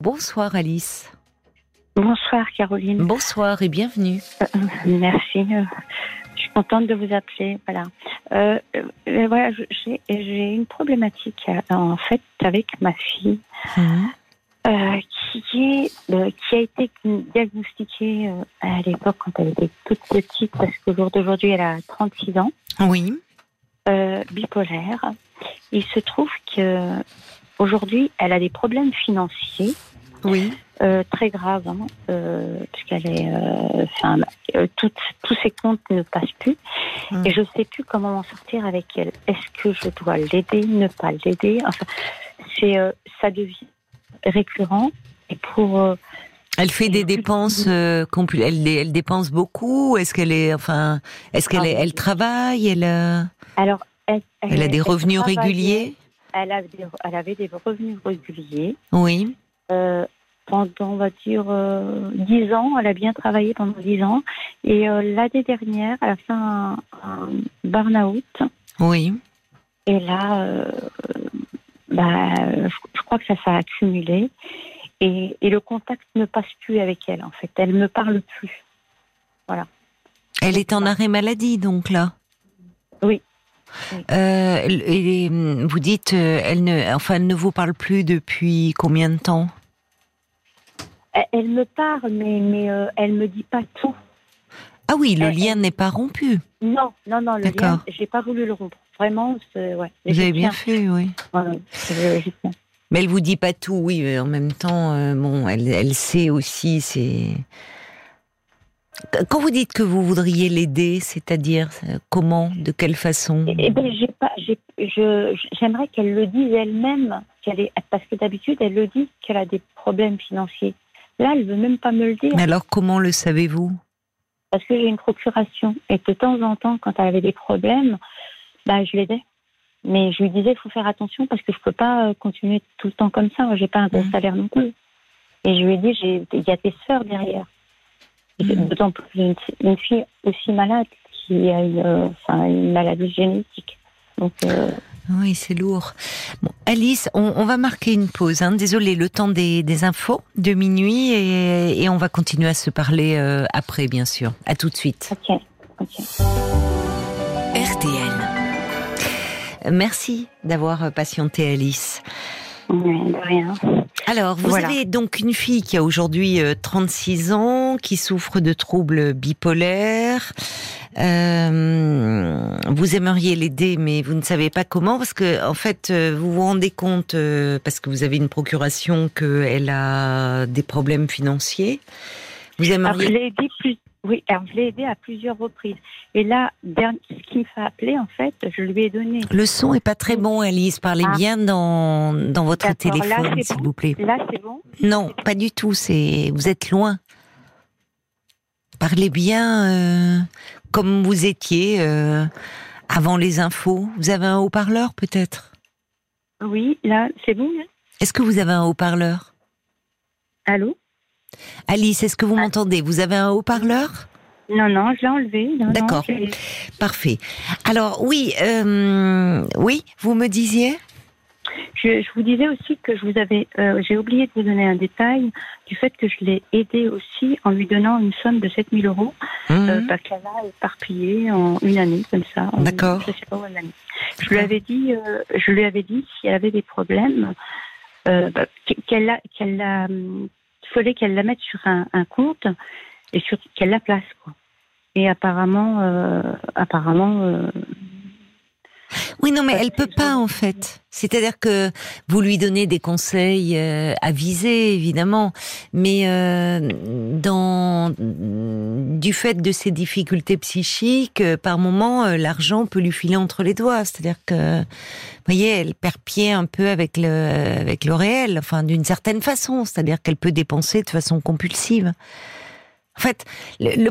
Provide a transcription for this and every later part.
Bonsoir Alice. Bonsoir Caroline. Bonsoir et bienvenue. Euh, merci. Euh, je suis contente de vous appeler. Voilà. Euh, euh, voilà, j'ai une problématique en fait avec ma fille Mhm. qui est qui a été diagnostiquée à l'époque quand elle était toute petite parce qu'au jour d'aujourd'hui elle a 36 ans, Oui. bipolaire. Il se trouve que aujourd'hui elle a des problèmes financiers. Oui. Euh, très grave, hein, euh, puisqu'elle est, euh, enfin, euh, toutes- tous ses comptes ne passent plus, Mm. et je sais plus comment m'en sortir avec elle. Est-ce que je dois l'aider, ne pas l'aider? Enfin, c'est, euh, ça devient récurrent, et pour euh, Elle fait des dépenses euh, compl- elle, elle dépense beaucoup. Est-ce qu'elle est enfin est-ce qu'elle est- elle travaille? Elle alors, elle, elle a des revenus réguliers? Elle, a des- elle avait des revenus réguliers. Oui. Euh, pendant, on va dire, euh, 10 ans, elle a bien travaillé pendant 10 ans. Et euh, l'année dernière, elle a fait un, un burn-out. Oui. Et là, euh, bah, je, crois que ça s'est accumulé. Et, et le contact ne passe plus avec elle, en fait. Elle me parle plus. Elle est en arrêt maladie donc là. Oui. Oui. Euh, et hum, vous dites euh, elle ne enfin elle ne vous parle plus depuis combien de temps? Elle, me parle, mais, mais euh, elle me dit pas tout. Ah oui, le Elle- lien n'est pas rompu. Non, non, non, le D'accord. lien, j'ai pas voulu le rompre. Vraiment, ouais. Vous avez bien fait, oui. Ouais. Mais elle vous dit pas tout, oui. mais En même temps, euh, bon, elle, elle sait aussi. C'est quand vous dites que vous voudriez l'aider, c'est-à-dire euh, comment, de quelle façon? Eh eh ben, j'ai pas, j'ai, je, j'aimerais qu'elle le dise elle-même, qu'elle est, parce que d'habitude, elle le dit qu'elle a des problèmes financiers. Là, elle veut même pas me le dire. Mais alors, comment le savez-vous? Parce que j'ai une procuration. Et de temps en temps, quand elle avait des problèmes, bah, je l'aidais. Mais je lui disais, il faut faire attention parce que je peux pas euh, continuer tout le temps comme ça. Moi, j'ai pas un bon Mhm. salaire non plus. Et je lui ai dit, il y a tes sœurs derrière. Mhm. D'autant plus une, une fille aussi malade qui a une, euh, une maladie génétique. Donc, euh, Oui, c'est lourd. Bon, Alice, on, on va marquer une pause. Hein. Désolée, le temps des, des infos de minuit et, et on va continuer à se parler euh, après, bien sûr. À tout de suite. ok, ok. RTL. Merci d'avoir patienté, Alice. Ouais, de rien. Alors, vous Voilà. avez donc une fille qui a aujourd'hui euh, 36 ans, qui souffre de troubles bipolaires. Euh, vous aimeriez l'aider, mais vous ne savez pas comment, parce que en fait, euh, vous vous rendez compte, euh, parce que vous avez une procuration, qu'elle a des problèmes financiers. Vous Alors, je aimeriez... l'ai plus. Oui, alors je l'ai aidé à plusieurs reprises. Et là, ce qui me fait appeler, en fait, je lui ai donné. Le son est pas très bon, Alice. Parlez Ah. bien dans, dans votre téléphone, s'il bon vous plaît. Là, c'est bon. Non, pas du tout. C'est vous êtes loin. Parlez bien euh, comme vous étiez euh, avant les infos. Vous avez un haut-parleur peut-être? Oui, là, c'est bon. hein? Est-ce que vous avez un haut-parleur? Allô? Alice, est-ce que vous Ah. m'entendez? Vous avez un haut-parleur? Non, non, je l'ai enlevé. D'accord. Parfait. Alors oui, euh, oui, vous me disiez? Je, je vous disais aussi que je vous avais, euh, j'ai oublié de vous donner un détail du fait que je l'ai aidé aussi en lui donnant une somme de 7000 euros euh, Mhm. parce qu'elle a éparpillé en une année comme ça. D'accord. Je sais pas où elle l'a mis. Je lui avais dit, euh, je lui avais dit si elle avait des problèmes, euh, bah, qu'elle la, qu'elle hum, fallait qu'elle la mette sur un, un compte et sur qu'elle la place quoi. Et apparemment, euh, apparemment, euh, Oui, non, mais elle peut pas en fait. C'est-à-dire que vous lui donnez des conseils euh, avisés, évidemment, mais euh, dans du fait de ses difficultés psychiques, euh, par moment, euh, l'argent peut lui filer entre les doigts. C'est-à-dire que, vous voyez, elle perd pied un peu avec le avec le réel, enfin d'une certaine façon. C'est-à-dire qu'elle peut dépenser de façon compulsive. En fait, le, le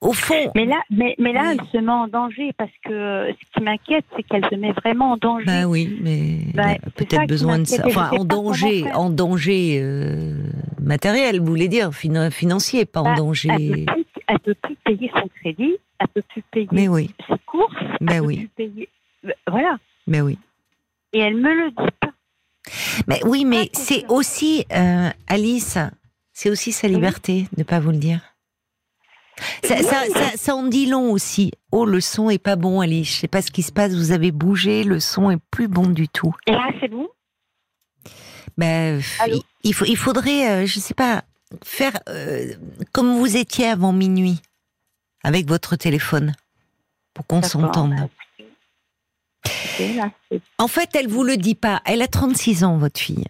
au fond, Mais là, mais, mais là, Oui. elle se met en danger parce que euh, ce qui m'inquiète, c'est qu'elle se met vraiment en danger. Bah oui, mais Bah, peut-être besoin de ça. Enfin, en danger, en danger euh, matériel, vous voulez dire, finan- financier, pas en Bah, danger. Elle peut, elle peut plus payer son crédit, elle peut plus payer Mais oui, ses courses, elle peut oui. plus payer. euh, Voilà. mais oui. Et elle me le dit pas. Mais oui, mais c'est aussi euh, Alice, c'est aussi sa liberté de pas vous le dire. Ça, ça, ça, ça, en dit long aussi. Oh, le son est pas bon, Alice. Je sais pas ce qui se passe. Vous avez bougé, le son est plus bon du tout. Et là, c'est bon? Ben, il, il faut, il faudrait, euh, je sais pas, faire euh, comme vous étiez avant minuit avec votre téléphone pour qu'on s'entende. C'est- En fait, elle vous le dit pas. Elle a 36 ans, votre fille.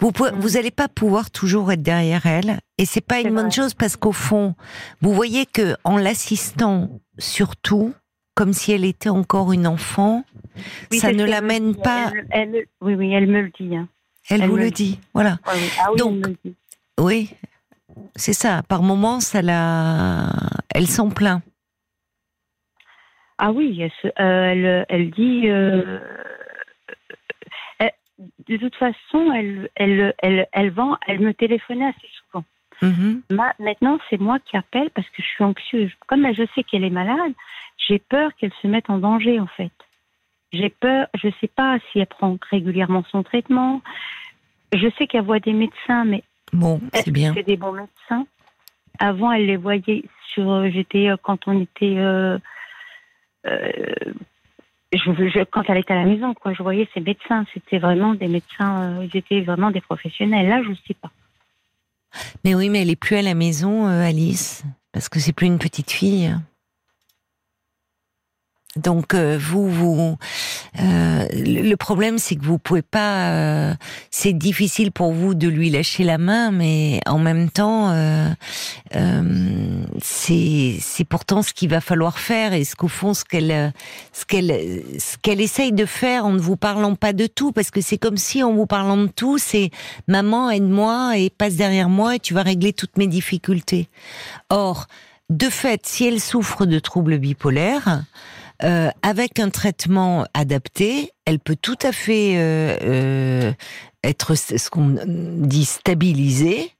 Vous pouvez, Mm. vous allez pas pouvoir toujours être derrière elle, et c'est pas une bonne vrai. chose parce qu'au fond, vous voyez que en l'assistant surtout, comme si elle était encore une enfant, Oui, ça ne l'amène pas. Elle, elle- oui, oui, elle me le dit. hein. Elle, elle vous le dit. Voilà. Oui. Ah oui, Donc, dit. Oui, c'est ça. Par moments, ça la, elle s'en plaint. Ah oui, elle, euh, elle, dit. euh, de toute façon, elle, elle, elle, elle vend, elle me téléphonait assez souvent. Mhm. Ma- maintenant, c'est moi qui appelle parce que je suis anxieuse. Comme je sais qu'elle est malade, j'ai peur qu'elle se mette en danger, en fait. J'ai peur, je ne sais pas si elle prend régulièrement son traitement. Je sais qu'elle voit des médecins, mais Bon, c'est bien. c'est des bons médecins Avant, elle les voyait sur. euh, J'étais euh, quand on était. euh, euh, quand elle était à la maison, quoi, je voyais ces médecins. C'était vraiment des médecins. euh, ils étaient vraiment des professionnels. Là, je ne sais pas. Mais oui, mais elle est plus à la maison, euh, Alice, parce que c'est plus une petite fille. Donc euh, vous, vous, euh, le problème c'est que vous pouvez pas. euh, c'est difficile pour vous de lui lâcher la main, mais en même temps, euh, euh, c'est c'est pourtant ce qu'il va falloir faire et ce qu'au fond ce qu'elle ce qu'elle ce qu'elle essaye de faire en ne vous parlant pas de tout, parce que c'est comme si en vous parlant de tout, c'est maman aide-moi et passe derrière moi et tu vas régler toutes mes difficultés. Or, de fait, si elle souffre de troubles bipolaires, euh, avec un traitement adapté, elle peut tout à fait euh, euh, être ce qu'on dit stabilisée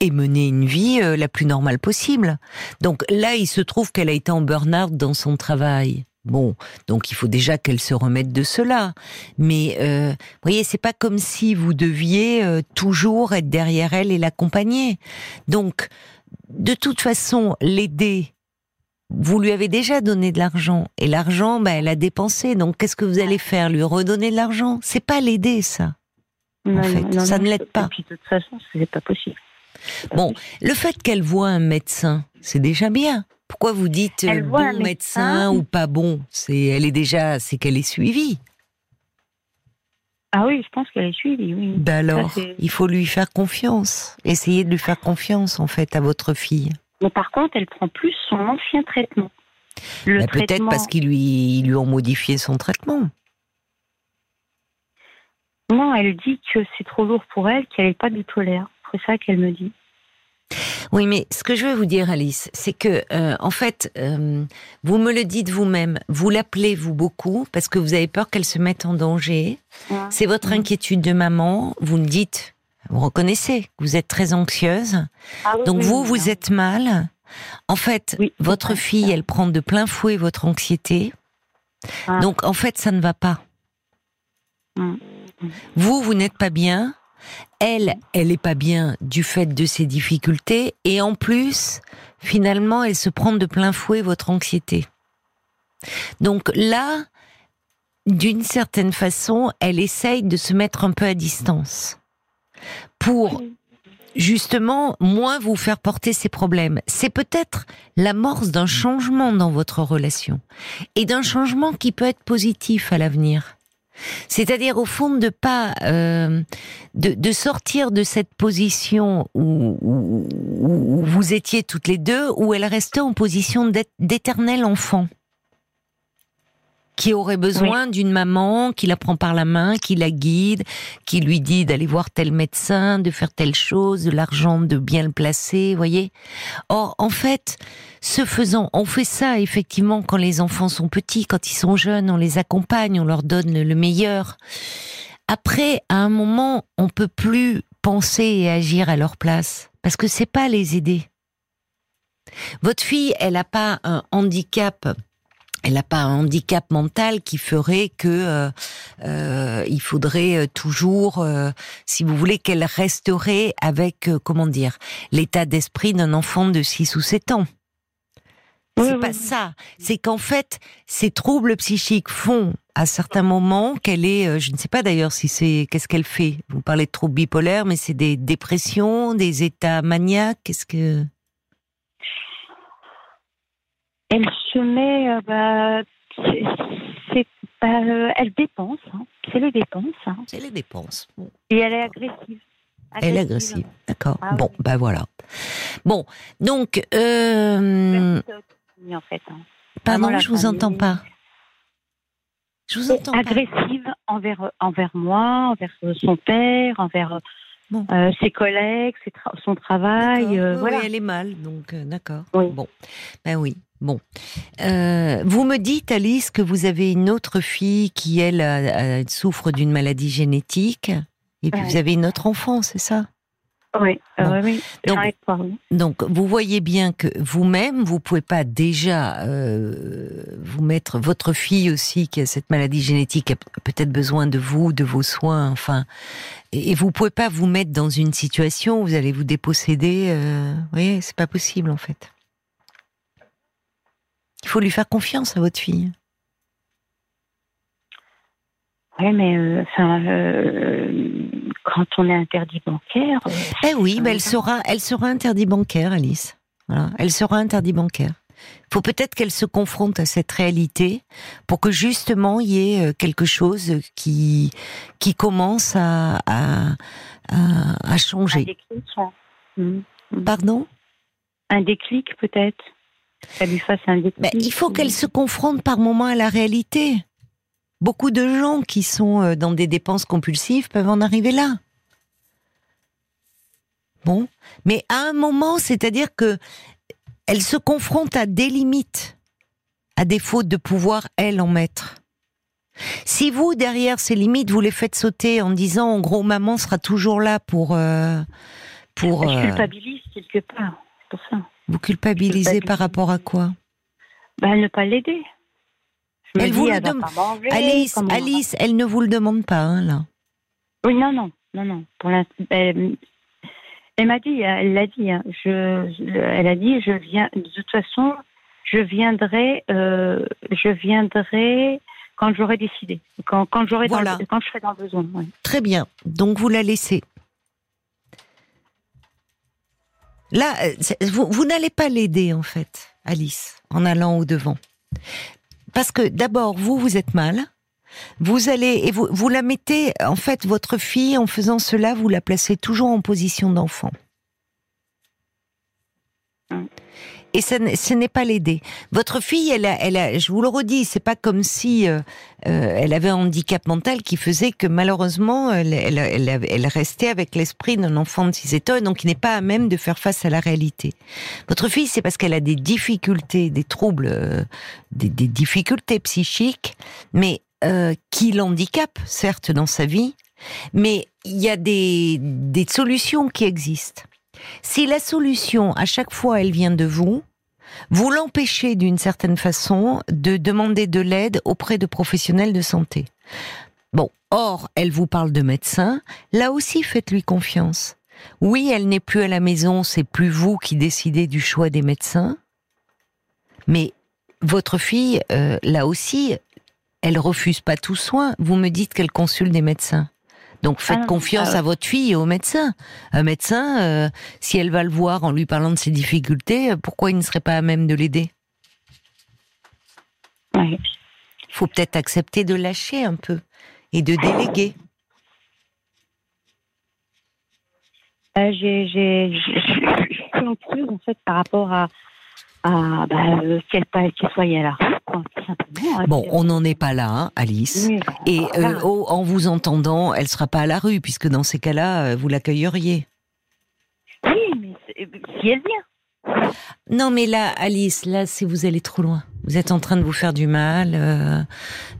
et mener une vie euh, la plus normale possible. Donc là, il se trouve qu'elle a été en burn-out dans son travail. Bon, donc il faut déjà qu'elle se remette de cela. Mais euh, vous voyez, c'est pas comme si vous deviez euh, toujours être derrière elle et l'accompagner. Donc, de toute façon, l'aider. Vous lui avez déjà donné de l'argent et l'argent, bah, elle a dépensé. Donc, qu'est-ce que vous allez faire Lui redonner de l'argent? C'est pas l'aider, ça. Non, fait, non, ça non, ne l'aide et pas. puis, de toute façon, c'est pas possible. Pas Bon, possible. le fait qu'elle voit un médecin, c'est déjà bien. Pourquoi vous dites Elle euh, bon médecin, médecin. ou pas bon? C'est elle est déjà, c'est qu'elle est suivie. Ah oui, je pense qu'elle est suivie, oui. Ben alors, il faut lui faire confiance. Essayez de lui faire confiance en fait à votre fille. Mais par contre, elle prend plus son ancien traitement. Peut-être parce qu'ils lui, ont modifié son traitement. Non, elle dit que c'est trop lourd pour elle, qu'elle n'est pas du tout l'air. C'est ça qu'elle me dit. Oui, mais ce que je veux vous dire, Alice, c'est que, euh, en fait, euh, vous me le dites vous-même, vous l'appelez vous beaucoup parce que vous avez peur qu'elle se mette en danger. C'est votre Mhm. inquiétude de maman. Vous me dites, vous reconnaissez, que vous êtes très anxieuse. Ah oui, Donc oui, vous, oui, vous hein. êtes mal. En fait, votre fille, elle prend de plein fouet votre anxiété. Ah. Donc en fait, ça ne va pas. Mm. Vous, vous n'êtes pas bien. Elle, elle est pas bien du fait de ses difficultés. Et en plus, finalement, elle se prend de plein fouet votre anxiété. Donc là, d'une certaine façon, elle essaye de se mettre un peu à distance. Pour justement moins vous faire porter ces problèmes. C'est peut-être l'amorce d'un changement dans votre relation et d'un changement qui peut être positif à l'avenir. C'est-à-dire au fond de pas euh, de, de sortir de cette position où, où- où vous étiez toutes les deux, où elle restait en position d'éternel enfant qui aurait besoin d'une maman qui la prend par la main, qui la guide, qui lui dit d'aller voir tel médecin, de faire telle chose, de l'argent, de bien le placer, voyez. Or, en fait, ce faisant, on fait ça effectivement quand les enfants sont petits, quand ils sont jeunes, on les accompagne, on leur donne le, le meilleur. Après, à un moment, on peut plus penser et agir à leur place parce que c'est pas les aider. Votre fille, elle a pas un handicap elle n'a pas un handicap mental qui ferait que euh, euh, il faudrait euh, toujours, si vous voulez, qu'elle resterait avec, comment dire, l'état d'esprit d'un enfant de 6 ou 7 ans. C'est pas ça. C'est qu'en fait, ces troubles psychiques font à certains moments qu'elle est, je ne sais pas d'ailleurs si c'est, qu'est-ce qu'elle fait. Vous parlez de troubles bipolaires, mais c'est des dépressions, des états maniaques. Qu'est-ce que elle se met, euh, bah, c'est, euh, elle dépense, hein. c'est les dépenses. Hein. C'est les dépenses. Et elle est agressive. Elle est agressive, d'accord. Ah bon, ben voilà. Bon, donc. Euh... En fait, hein. Pardon, je vous entends pas. Je vous entends agressive envers envers moi, envers son père, envers euh, ses collègues, son travail. Euh, oui, elle est mal, donc d'accord. Bon, ben oui. Bon, euh, vous me dites Alice que vous avez une autre fille qui elle souffre d'une maladie génétique, et puis vous avez une autre enfant, c'est ça? Oui, euh, oui, donc, donc, vous voyez bien que vous-même, vous pouvez pas déjà euh, vous mettre votre fille aussi qui a cette maladie génétique a peut-être besoin de vous, de vos soins, enfin, et, vous pouvez pas vous mettre dans une situation où vous allez vous déposséder. Euh, vous voyez, c'est pas possible en fait. Il faut lui faire confiance à votre fille. Oui, mais euh, euh, quand on est interdit bancaire. Euh, eh oui, mais elle sera, elle sera interdit bancaire, Alice. Voilà, elle sera interdit bancaire. Il faut peut-être qu'elle se confronte à cette réalité pour que justement il y ait quelque chose qui qui commence à à, à, changer. Un déclic. Mmh, mmh. Pardon? Un déclic peut-être il faut qu'elle se confronte par moment à la réalité. Beaucoup de gens qui sont euh, dans des dépenses compulsives peuvent en arriver là. Bon, mais à un moment, c'est-à-dire que elle se confronte à des limites, à défaut de pouvoir elle en mettre. Si vous derrière ces limites, vous les faites sauter en disant en gros maman sera toujours là pour euh, pour. Je euh, culpabilise quelque part, pour ça. Vous culpabilisez par rapport à quoi? Ben, Ne pas l'aider. Elle vous le demande. Alice, Alice, elle ne vous le demande pas, hein, là. Oui, non, non, non, non. Pour elle, elle m'a dit, elle l'a dit. Hein, je, elle a dit, je viens. De toute façon, je viendrai, euh, je viendrai quand j'aurai décidé, quand, quand j'aurai voilà. quand je serai dans le besoin. Très bien. Donc vous la laissez. Là, euh, vous, n'allez pas l'aider en fait, Alice, en allant au devant. Parce que d'abord, vous, vous êtes mal. Vous allez et vous, vous la mettez en fait votre fille en faisant cela, vous la placez toujours en position d'enfant. Et ce n'est pas l'aider. Votre fille, elle a, elle a, je vous le redis, c'est pas comme si euh, euh, elle avait un handicap mental qui faisait que malheureusement, elle, elle, elle, restait avec l'esprit d'un enfant de 6 ans et donc il n'est pas à même de faire face à la réalité. Votre fille, c'est parce qu'elle a des difficultés, des troubles, euh, des, des, difficultés psychiques, mais qui l'handicapent, certes, dans sa vie, mais il y a des, des solutions qui existent. Si la solution, à chaque fois, elle vient de vous, vous l'empêchez d'une certaine façon de demander de l'aide auprès de professionnels de santé. Bon, or, elle vous parle de médecin, là aussi faites-lui confiance. Oui, elle n'est plus à la maison, c'est plus vous qui décidez du choix des médecins, mais votre fille, euh, là aussi, elle refuse pas tout soin. Vous me dites qu'elle consulte des médecins. Donc faites ah confiance ah à votre fille et au médecin. Un médecin, euh, si elle va le voir en lui parlant de ses difficultés, euh, pourquoi il ne serait pas à même de l'aider? Il faut peut-être accepter de lâcher un peu et de déléguer. Euh, j'ai en fait par rapport à, à bah, qu'elle soit là. Hein, bon, on n'en est pas là, hein, Alice. Et euh, en vous entendant, elle sera pas à la rue, puisque dans ces cas-là, euh, vous l'accueilleriez. Oui, mais si elle vient. Non, mais là, Alice, là, si vous allez trop loin. Vous êtes en train de vous faire du mal. Euh,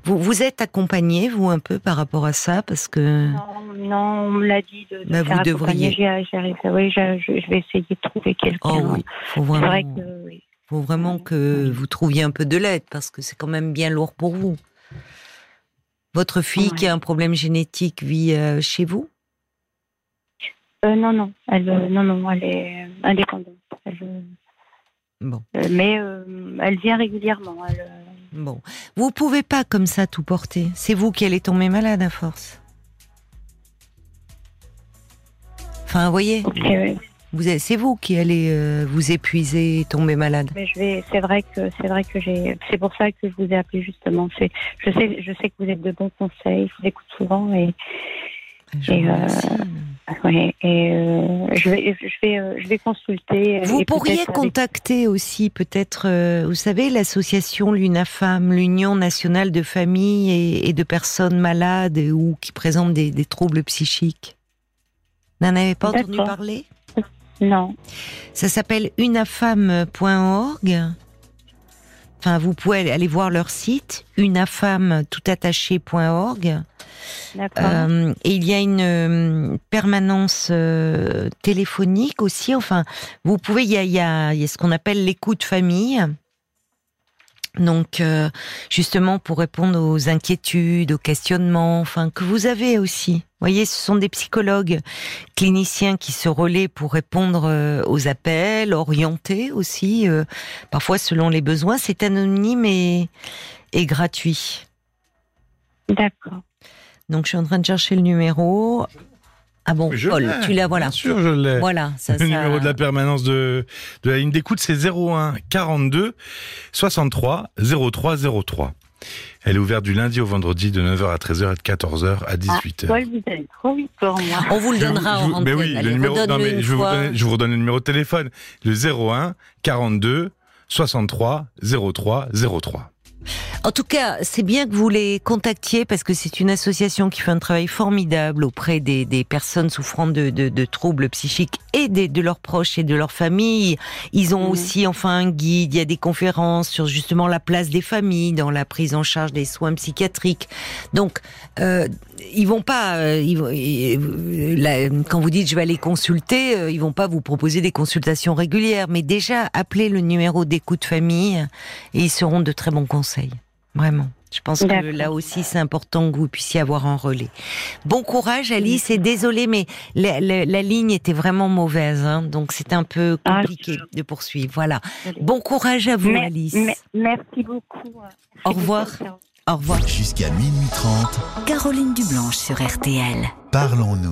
vous, vous êtes accompagnée, vous, un peu par rapport à ça, parce que. Non, non on me l'a dit de, bah, vous devriez. Oui, je, vais essayer de trouver quelqu'un. Oh oui, faut vraiment. C'est vrai que faut vraiment que vous trouviez un peu de l'aide parce que c'est quand même bien lourd pour vous. Votre fille qui a un problème génétique vit euh, chez vous? Euh, Non, non, elle, euh, non, non, elle est indépendante. bon. mais elle vient régulièrement. Bon, vous pouvez pas comme ça tout porter. C'est vous qui allez tomber malade à force. Enfin, vous voyez. Vous c'est vous qui allez euh, vous épuiser et tomber malade. Mais je vais, c'est vrai que c'est vrai que j'ai, c'est pour ça que je vous ai appelé justement. C'est, je sais, je sais que vous êtes de bons conseils. Je vous écoute souvent et. Je et, euh, et euh, je vais, je vais, je vais consulter. Vous pourriez contacter aussi peut-être, vous savez, l'association l'UNAFAM, l'Union nationale de familles et, de personnes malades ou qui présentent des, des troubles psychiques. N'en avez pas entendu parler? Non. Ça s'appelle unafam.org. Enfin, vous pouvez aller voir leur site, unafam.toutattaché.org. Euh, et il y a une euh, permanence euh, téléphonique aussi. Enfin, vous pouvez, il y a, il y a, il y a ce qu'on appelle l'écoute famille. Donc, euh, justement, pour répondre aux inquiétudes, aux questionnements, enfin, que vous avez aussi. Vous voyez, ce sont des psychologues cliniciens qui se relaient pour répondre euh, aux appels, orienter aussi, euh, parfois selon les besoins. C'est anonyme et, et gratuit. D'accord. Donc, je suis en train de chercher le numéro. Ah bon, Paul, tu l'as, voilà. Bien sûr, je l'ai. Voilà, ça, Le numéro de la permanence de, de la ligne d'écoute, c'est 01 42 63 03 03. Elle est ouverte du lundi au vendredi de 9h à 13h et de 14h à 18h. Ah, Paul, vous allez trop vite pour moi. On vous le donnera je, en Mais oui, le numéro, non, mais je, vous redonne, je vous redonne le numéro de téléphone. Le 01 42 63 03 03. En tout cas, c'est bien que vous les contactiez parce que c'est une association qui fait un travail formidable auprès des, personnes souffrant de, troubles psychiques et de leurs proches et de leurs familles. Ils ont mmh. aussi enfin un guide, il y a des conférences sur justement la place des familles dans la prise en charge des soins psychiatriques. Donc, euh, ils vont pas, euh, ils quand vous dites je vais aller consulter, euh, ils vont pas vous proposer des consultations régulières, mais déjà appelez le numéro d'écoute famille et ils seront de très bons conseils. Vraiment. Je pense que là aussi, c'est important que vous puissiez avoir un relais. Bon courage, Alice. Et désolée, mais la, ligne était vraiment mauvaise, hein, donc c'est un peu ah, compliqué de poursuivre. Voilà. Bon courage à vous, Alice. merci beaucoup. Au revoir. Au revoir. Jusqu'à minuit 30. Caroline Dublanche sur RTL. Parlons-nous.